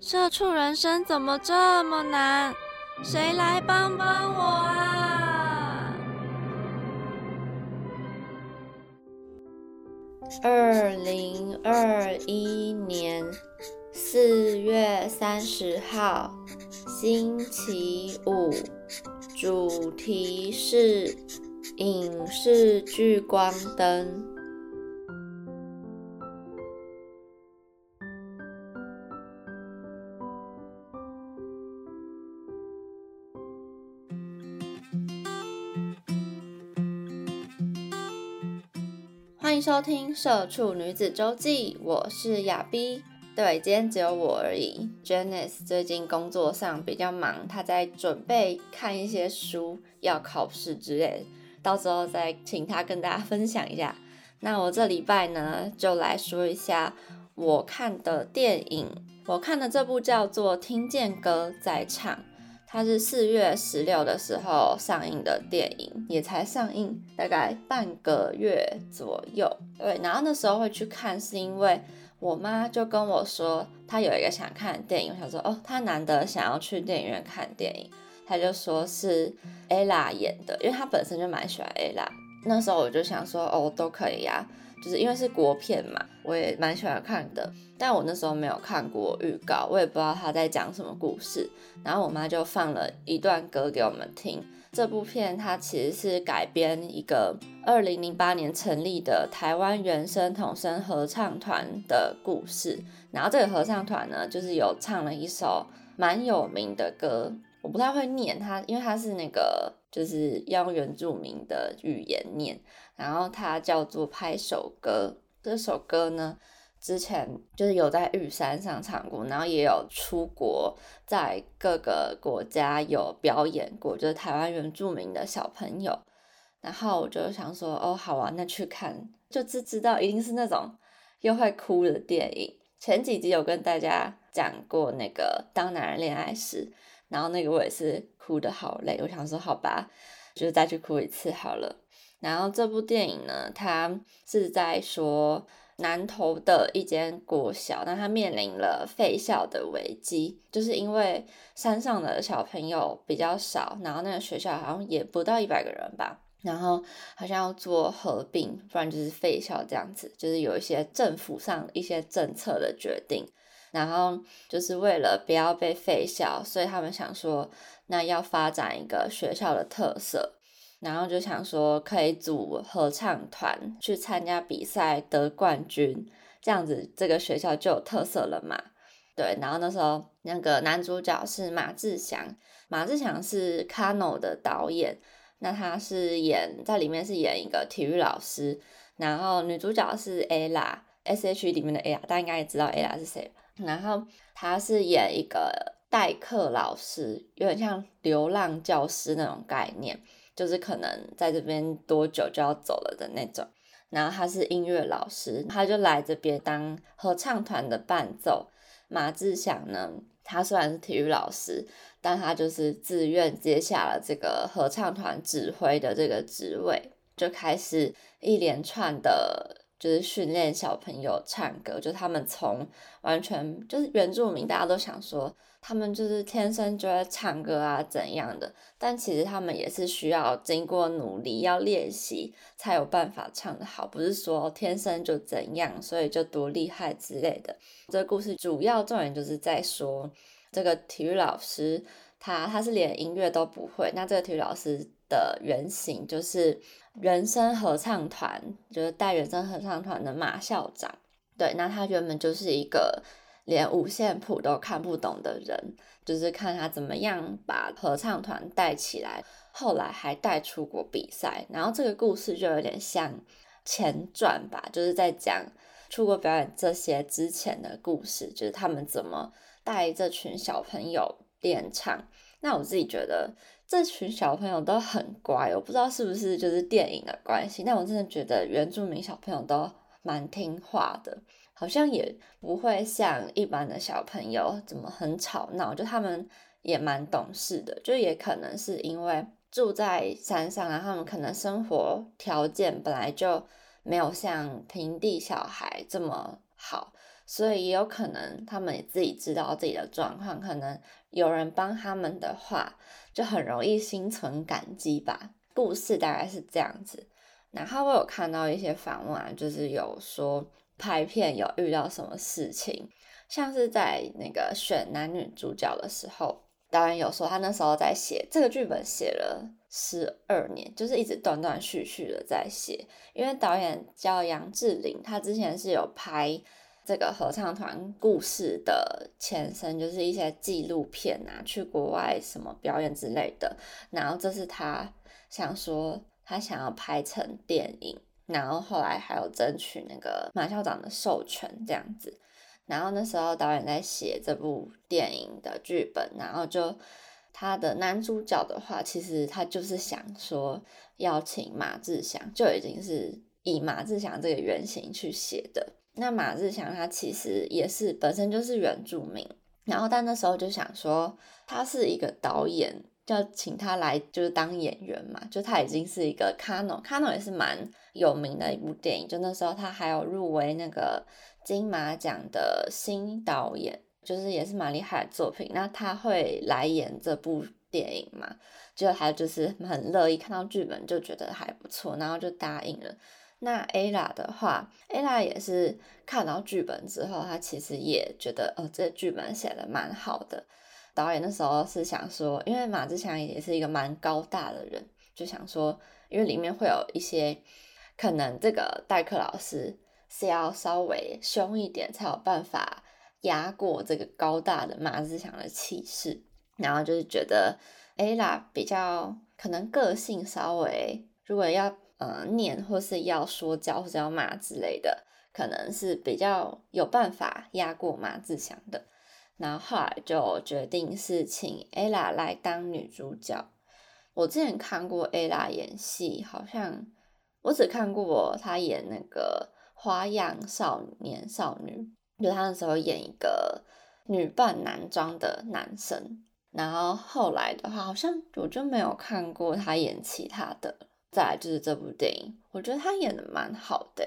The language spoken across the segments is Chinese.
社畜人生怎么这么难？谁来帮帮我啊！二零二一年四月三十号，星期五，主题是影视聚光灯。收听《社畜女子周记》，我是亚逼。对，今天只有我而已。Janice 最近工作上比较忙，她在准备看一些书，要考试之类，到时候再请她跟大家分享一下。那我这礼拜呢，就来说一下我看的电影。我看的这部叫做《听见歌在唱》。它是四月十六的时候上映的电影，也才上映大概半个月左右。对，然后那时候会去看，是因为我妈就跟我说，她有一个想看的电影，我想说，哦，她难得想要去电影院看电影，她就说是 ella 演的，因为她本身就蛮喜欢 ella。那时候我就想说，哦，都可以呀。就是因为是国片嘛，我也蛮喜欢看的，但我那时候没有看过预告，我也不知道他在讲什么故事。然后我妈就放了一段歌给我们听。这部片它其实是改编一个二零零八年成立的台湾原声童声合唱团的故事。然后这个合唱团呢，就是有唱了一首蛮有名的歌，我不太会念它，因为它是那个。就是要用原住民的语言念，然后它叫做拍手歌。这首歌呢，之前就是有在玉山上唱过，然后也有出国，在各个国家有表演过，就是台湾原住民的小朋友。然后我就想说，哦，好啊，那去看，就只知道一定是那种又会哭的电影。前几集有跟大家讲过那个《当男人恋爱时》。然后那个我也是哭的好累，我想说好吧，就再去哭一次好了。然后这部电影呢，它是在说南投的一间国小，那它面临了废校的危机，就是因为山上的小朋友比较少，然后那个学校好像也不到一百个人吧，然后好像要做合并，不然就是废校这样子，就是有一些政府上一些政策的决定。然后就是为了不要被废校，所以他们想说，那要发展一个学校的特色，然后就想说可以组合唱团去参加比赛得冠军，这样子这个学校就有特色了嘛。对，然后那时候那个男主角是马志祥，马志祥是 Kano 的导演，那他是演在里面是演一个体育老师，然后女主角是 Ella S H 里面的 Ella，大家应该也知道 Ella 是谁。然后他是演一个代课老师，有点像流浪教师那种概念，就是可能在这边多久就要走了的那种。然后他是音乐老师，他就来这边当合唱团的伴奏。马志祥呢，他虽然是体育老师，但他就是自愿接下了这个合唱团指挥的这个职位，就开始一连串的。就是训练小朋友唱歌，就他们从完全就是原住民，大家都想说他们就是天生就会唱歌啊怎样的，但其实他们也是需要经过努力，要练习才有办法唱得好，不是说天生就怎样，所以就多厉害之类的。这个故事主要重点就是在说这个体育老师，他他是连音乐都不会，那这个体育老师的原型就是。原声合唱团就是带原声合唱团的马校长，对，那他原本就是一个连五线谱都看不懂的人，就是看他怎么样把合唱团带起来，后来还带出国比赛，然后这个故事就有点像前传吧，就是在讲出国表演这些之前的故事，就是他们怎么带这群小朋友练唱。那我自己觉得这群小朋友都很乖，我不知道是不是就是电影的关系，但我真的觉得原住民小朋友都蛮听话的，好像也不会像一般的小朋友怎么很吵闹，就他们也蛮懂事的，就也可能是因为住在山上，然后他们可能生活条件本来就没有像平地小孩这么好。所以也有可能他们也自己知道自己的状况，可能有人帮他们的话，就很容易心存感激吧。故事大概是这样子。然后我有看到一些访问，就是有说拍片有遇到什么事情，像是在那个选男女主角的时候，导演有说他那时候在写这个剧本写了十二年，就是一直断断续续的在写。因为导演叫杨志玲，他之前是有拍。这个合唱团故事的前身就是一些纪录片啊，去国外什么表演之类的。然后这是他想说，他想要拍成电影，然后后来还有争取那个马校长的授权这样子。然后那时候导演在写这部电影的剧本，然后就他的男主角的话，其实他就是想说邀请马志祥，就已经是以马志祥这个原型去写的。那马志祥他其实也是本身就是原住民，然后但那时候就想说他是一个导演，要请他来就是当演员嘛，就他已经是一个卡诺，卡诺也是蛮有名的一部电影，就那时候他还有入围那个金马奖的新导演，就是也是蛮厉害的作品。那他会来演这部电影嘛？就他就是很乐意看到剧本就觉得还不错，然后就答应了。那 Ella 的话，Ella 也是看到剧本之后，他其实也觉得，哦，这剧本写的蛮好的。导演那时候是想说，因为马志祥也是一个蛮高大的人，就想说，因为里面会有一些可能这个代课老师是要稍微凶一点，才有办法压过这个高大的马志祥的气势。然后就是觉得 Ella 比较可能个性稍微，如果要。呃，念或是要说教或者要骂之类的，可能是比较有办法压过马志祥的。然后后来就决定是请 ella 来当女主角。我之前看过 ella 演戏，好像我只看过她演那个《花样少年少女》，就她那时候演一个女扮男装的男生。然后后来的话，好像我就没有看过她演其他的。再就是这部电影，我觉得他演的蛮好的，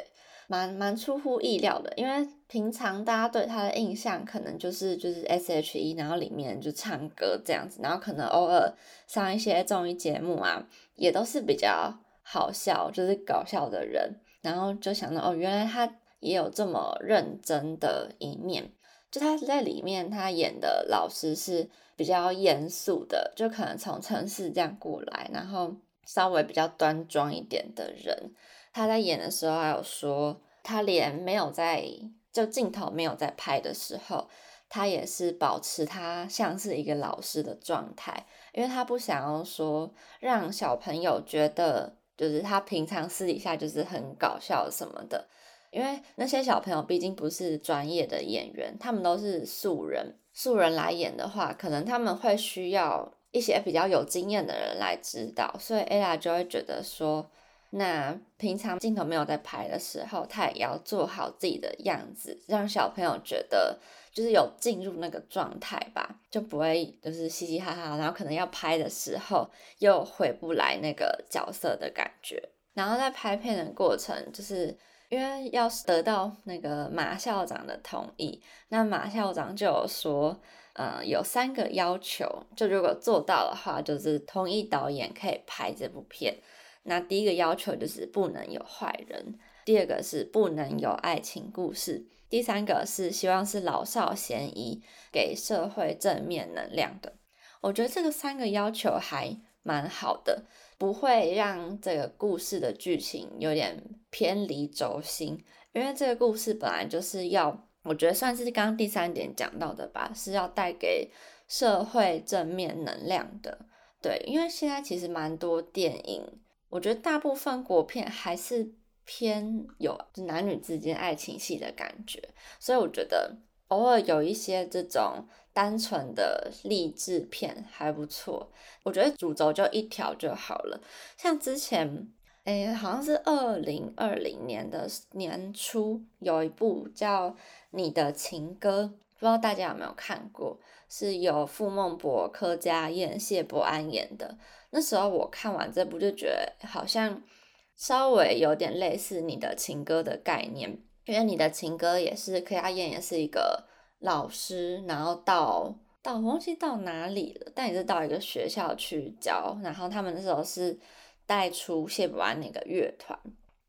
蛮蛮出乎意料的。因为平常大家对他的印象可能就是就是 S.H.E，然后里面就唱歌这样子，然后可能偶尔上一些综艺节目啊，也都是比较好笑，就是搞笑的人。然后就想到哦，原来他也有这么认真的一面。就他在里面，他演的老师是比较严肃的，就可能从城市这样过来，然后。稍微比较端庄一点的人，他在演的时候还有说，他连没有在就镜头没有在拍的时候，他也是保持他像是一个老师的状态，因为他不想要说让小朋友觉得就是他平常私底下就是很搞笑什么的，因为那些小朋友毕竟不是专业的演员，他们都是素人，素人来演的话，可能他们会需要。一些比较有经验的人来指导，所以 ella 就会觉得说，那平常镜头没有在拍的时候，他也要做好自己的样子，让小朋友觉得就是有进入那个状态吧，就不会就是嘻嘻哈哈，然后可能要拍的时候又回不来那个角色的感觉。然后在拍片的过程，就是因为要得到那个马校长的同意，那马校长就有说。呃，有三个要求，就如果做到的话，就是同意导演可以拍这部片。那第一个要求就是不能有坏人，第二个是不能有爱情故事，第三个是希望是老少咸宜，给社会正面能量的。我觉得这个三个要求还蛮好的，不会让这个故事的剧情有点偏离轴心，因为这个故事本来就是要。我觉得算是刚刚第三点讲到的吧，是要带给社会正面能量的。对，因为现在其实蛮多电影，我觉得大部分国片还是偏有男女之间爱情戏的感觉，所以我觉得偶尔有一些这种单纯的励志片还不错。我觉得主轴就一条就好了。像之前，哎，好像是二零二零年的年初有一部叫《你的情歌》，不知道大家有没有看过？是由傅孟博、柯佳燕、谢伯安演的。那时候我看完这部就觉得好像稍微有点类似《你的情歌》的概念，因为《你的情歌》也是柯佳燕也是一个老师，然后到到忘记到哪里了，但也是到一个学校去教，然后他们那时候是带出谢伯安那个乐团，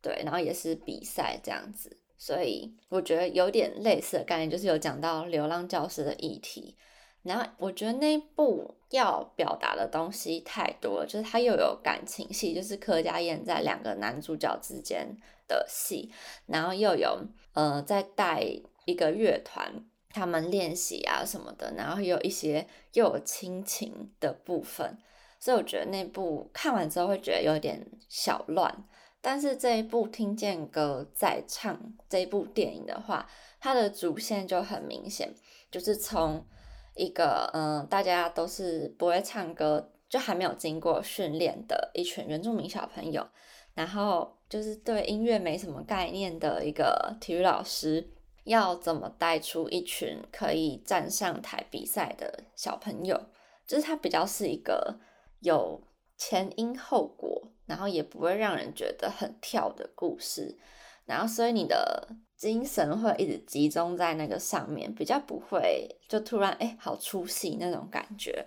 对，然后也是比赛这样子，所以我觉得有点类似的概念，就是有讲到流浪教师的议题。然后我觉得那部要表达的东西太多了，就是它又有感情戏，就是柯佳燕在两个男主角之间的戏，然后又有呃在带一个乐团，他们练习啊什么的，然后有一些又有亲情的部分，所以我觉得那部看完之后会觉得有点小乱。但是这一部听见歌在唱这一部电影的话，它的主线就很明显，就是从。一个嗯，大家都是不会唱歌，就还没有经过训练的一群原住民小朋友，然后就是对音乐没什么概念的一个体育老师，要怎么带出一群可以站上台比赛的小朋友？就是他比较是一个有前因后果，然后也不会让人觉得很跳的故事，然后所以你的。精神会一直集中在那个上面，比较不会就突然哎好出戏那种感觉。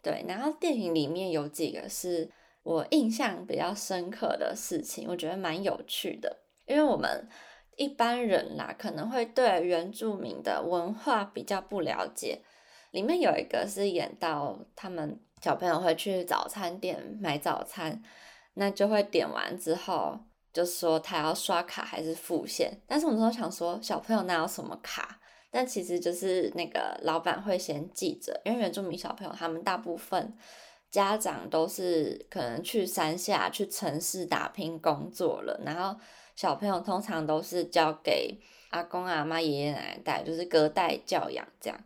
对，然后电影里面有几个是我印象比较深刻的事情，我觉得蛮有趣的。因为我们一般人啦，可能会对原住民的文化比较不了解。里面有一个是演到他们小朋友会去早餐店买早餐，那就会点完之后。就说他要刷卡还是付现，但是我们都想说小朋友哪有什么卡？但其实就是那个老板会先记着，因为原住民小朋友他们大部分家长都是可能去山下、去城市打拼工作了，然后小朋友通常都是交给阿公阿妈、爷爷奶奶带，就是隔代教养这样。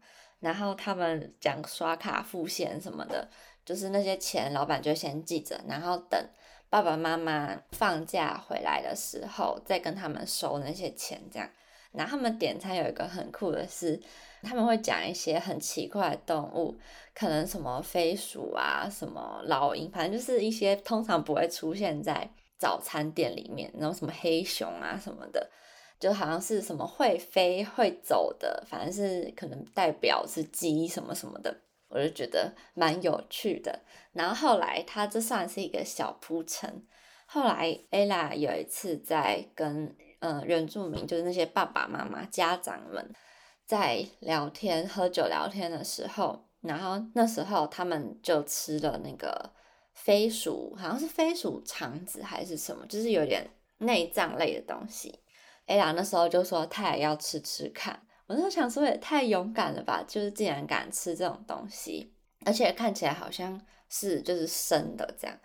然后他们讲刷卡付现什么的，就是那些钱老板就先记着，然后等。爸爸妈妈放假回来的时候，再跟他们收那些钱，这样。然后他们点餐有一个很酷的是，他们会讲一些很奇怪的动物，可能什么飞鼠啊，什么老鹰，反正就是一些通常不会出现在早餐店里面，然后什么黑熊啊什么的，就好像是什么会飞会走的，反正是可能代表是鸡什么什么的。我就觉得蛮有趣的，然后后来他这算是一个小铺陈。后来 ella 有一次在跟嗯原住民，就是那些爸爸妈妈、家长们在聊天、喝酒聊天的时候，然后那时候他们就吃了那个飞鼠，好像是飞鼠肠子还是什么，就是有点内脏类的东西。Ella 那时候就说他也要吃吃看。我那时候想说，也太勇敢了吧！就是竟然敢吃这种东西，而且看起来好像是就是生的这样。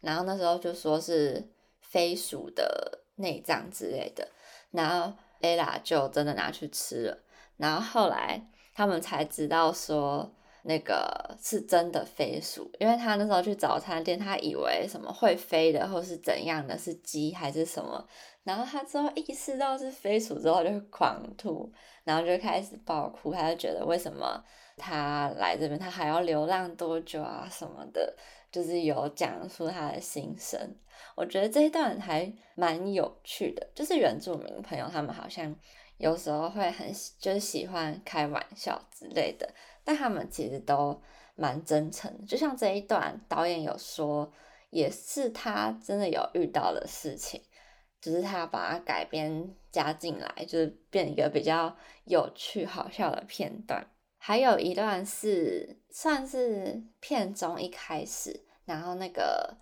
然后那时候就说是飞鼠的内脏之类的，然后 ella 就真的拿去吃了。然后后来他们才知道说那个是真的飞鼠，因为他那时候去早餐店，他以为什么会飞的或是怎样的，是鸡还是什么。然后他之后意识到是飞鼠之后，就狂吐。然后就开始爆哭，他就觉得为什么他来这边，他还要流浪多久啊什么的，就是有讲述他的心声。我觉得这一段还蛮有趣的，就是原住民朋友他们好像有时候会很就是喜欢开玩笑之类的，但他们其实都蛮真诚。就像这一段导演有说，也是他真的有遇到的事情。只是他把它改编加进来，就是变一个比较有趣、好笑的片段。还有一段是算是片中一开始，然后那个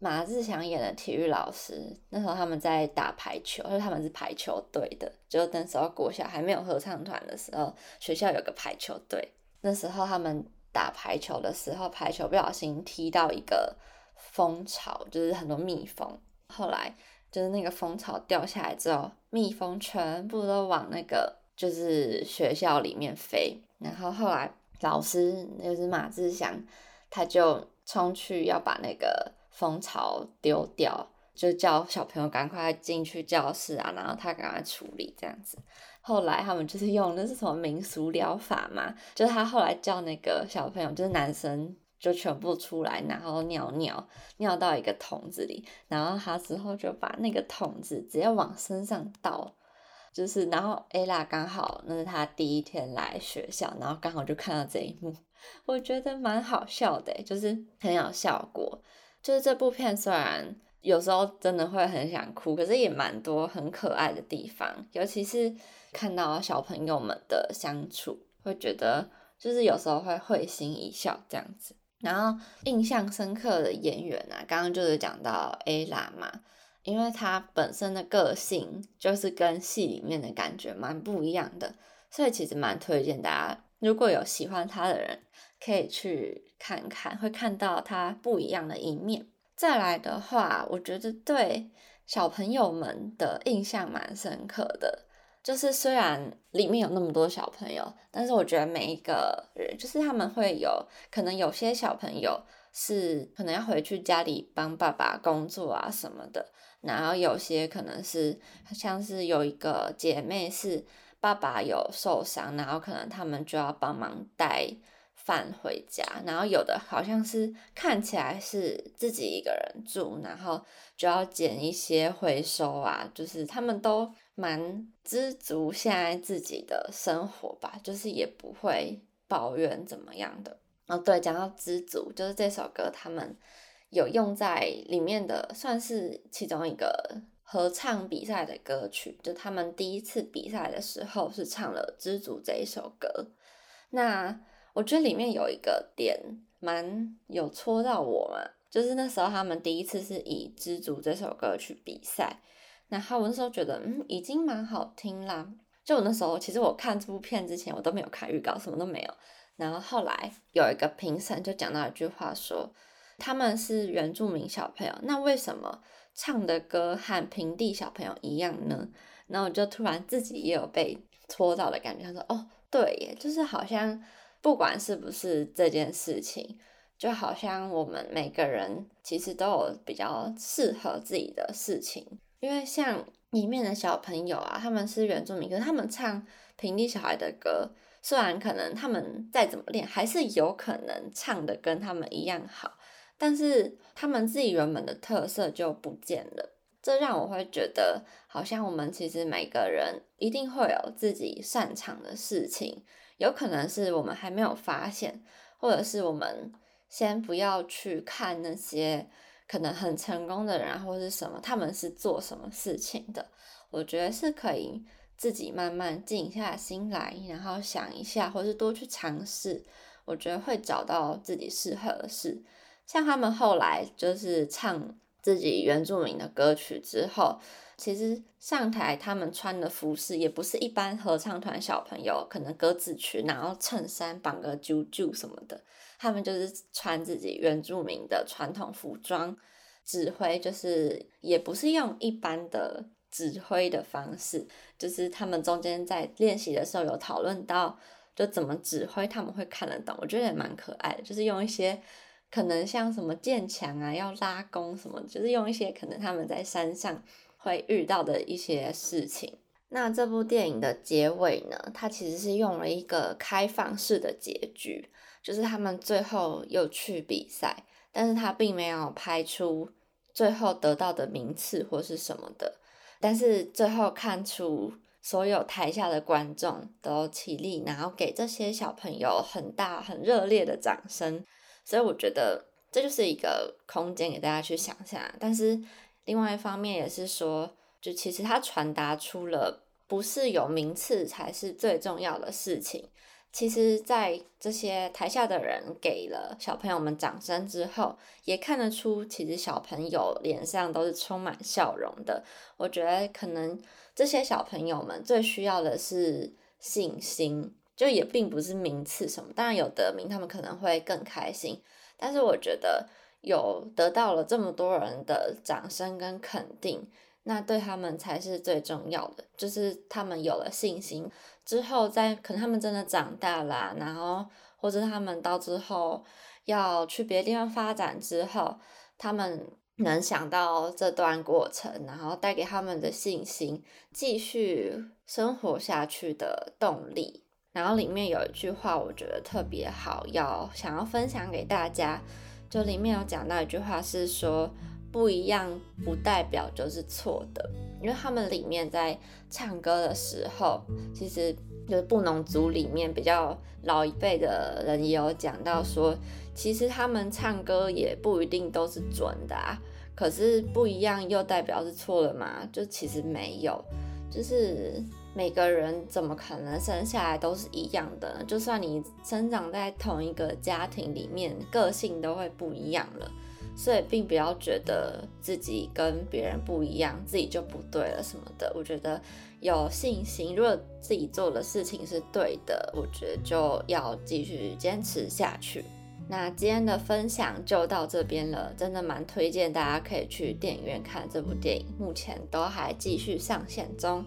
马志祥演的体育老师，那时候他们在打排球，就他们是排球队的。就那时候国小还没有合唱团的时候，学校有个排球队。那时候他们打排球的时候，排球不小心踢到一个蜂巢，就是很多蜜蜂。后来。就是那个蜂巢掉下来之后，蜜蜂全部都往那个就是学校里面飞。然后后来老师就是马志祥，他就冲去要把那个蜂巢丢掉，就叫小朋友赶快进去教室啊，然后他赶快处理这样子。后来他们就是用那是什么民俗疗法嘛，就是他后来叫那个小朋友，就是男生。就全部出来，然后尿尿，尿到一个桶子里，然后他之后就把那个桶子直接往身上倒，就是然后 ella 刚好那是他第一天来学校，然后刚好就看到这一幕，我觉得蛮好笑的，就是很有效果。就是这部片虽然有时候真的会很想哭，可是也蛮多很可爱的地方，尤其是看到小朋友们的相处，会觉得就是有时候会会心一笑这样子。然后印象深刻的演员啊，刚刚就是讲到 A 拉嘛，因为她本身的个性就是跟戏里面的感觉蛮不一样的，所以其实蛮推荐大家，如果有喜欢她的人，可以去看看，会看到她不一样的一面。再来的话，我觉得对小朋友们的印象蛮深刻的。就是虽然里面有那么多小朋友，但是我觉得每一个人，就是他们会有可能有些小朋友是可能要回去家里帮爸爸工作啊什么的，然后有些可能是像是有一个姐妹是爸爸有受伤，然后可能他们就要帮忙带饭回家，然后有的好像是看起来是自己一个人住，然后就要捡一些回收啊，就是他们都。蛮知足现在自己的生活吧，就是也不会抱怨怎么样的。哦，对，讲到知足，就是这首歌他们有用在里面的，算是其中一个合唱比赛的歌曲。就他们第一次比赛的时候是唱了《知足》这一首歌。那我觉得里面有一个点蛮有戳到我们，就是那时候他们第一次是以《知足》这首歌去比赛。然后我那时候觉得，嗯，已经蛮好听啦。就我那时候，其实我看这部片之前，我都没有看预告，什么都没有。然后后来有一个评审就讲到一句话，说他们是原住民小朋友，那为什么唱的歌和平地小朋友一样呢？然后我就突然自己也有被戳到的感觉，他说，哦，对耶，就是好像不管是不是这件事情，就好像我们每个人其实都有比较适合自己的事情。因为像里面的小朋友啊，他们是原住民，可是他们唱平地小孩的歌，虽然可能他们再怎么练，还是有可能唱的跟他们一样好，但是他们自己原本的特色就不见了。这让我会觉得，好像我们其实每个人一定会有自己擅长的事情，有可能是我们还没有发现，或者是我们先不要去看那些。可能很成功的人，或是什么，他们是做什么事情的？我觉得是可以自己慢慢静下心来，然后想一下，或是多去尝试。我觉得会找到自己适合的事。像他们后来就是唱自己原住民的歌曲之后，其实上台他们穿的服饰也不是一般合唱团小朋友可能格子裙，然后衬衫绑个揪揪什么的。他们就是穿自己原住民的传统服装，指挥就是也不是用一般的指挥的方式，就是他们中间在练习的时候有讨论到，就怎么指挥他们会看得懂，我觉得也蛮可爱的，就是用一些可能像什么建墙啊、要拉弓什么，就是用一些可能他们在山上会遇到的一些事情。那这部电影的结尾呢，它其实是用了一个开放式的结局。就是他们最后又去比赛，但是他并没有拍出最后得到的名次或是什么的，但是最后看出所有台下的观众都起立，然后给这些小朋友很大很热烈的掌声，所以我觉得这就是一个空间给大家去想象。但是另外一方面也是说，就其实它传达出了不是有名次才是最重要的事情。其实，在这些台下的人给了小朋友们掌声之后，也看得出，其实小朋友脸上都是充满笑容的。我觉得，可能这些小朋友们最需要的是信心，就也并不是名次什么。当然，有得名，他们可能会更开心。但是，我觉得有得到了这么多人的掌声跟肯定。那对他们才是最重要的，就是他们有了信心之后，在可能他们真的长大啦，然后或者他们到之后要去别的地方发展之后，他们能想到这段过程，然后带给他们的信心，继续生活下去的动力。然后里面有一句话，我觉得特别好，要想要分享给大家。就里面有讲到一句话，是说不一样不代表就是错的，因为他们里面在唱歌的时候，其实就是布农族里面比较老一辈的人也有讲到说，其实他们唱歌也不一定都是准的啊。可是不一样又代表是错了吗？就其实没有，就是。每个人怎么可能生下来都是一样的？就算你生长在同一个家庭里面，个性都会不一样了。所以并不要觉得自己跟别人不一样，自己就不对了什么的。我觉得有信心，如果自己做的事情是对的，我觉得就要继续坚持下去。那今天的分享就到这边了，真的蛮推荐大家可以去电影院看这部电影，目前都还继续上线中。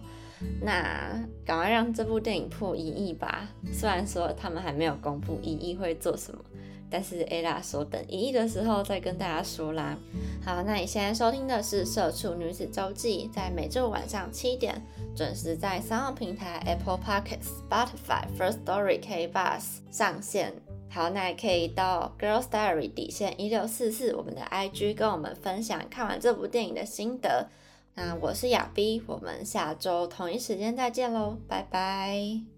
那赶快让这部电影破一亿吧！虽然说他们还没有公布一亿会做什么，但是 ella 说等一亿的时候再跟大家说啦。好，那你现在收听的是《社畜女子周记》，在每周晚上七点准时在三号平台 Apple Podcasts、Spotify、First Story、K Bus 上线。好，那也可以到 Girls Diary 底线一六四四我们的 IG 跟我们分享看完这部电影的心得。那我是亚斌，我们下周同一时间再见喽，拜拜。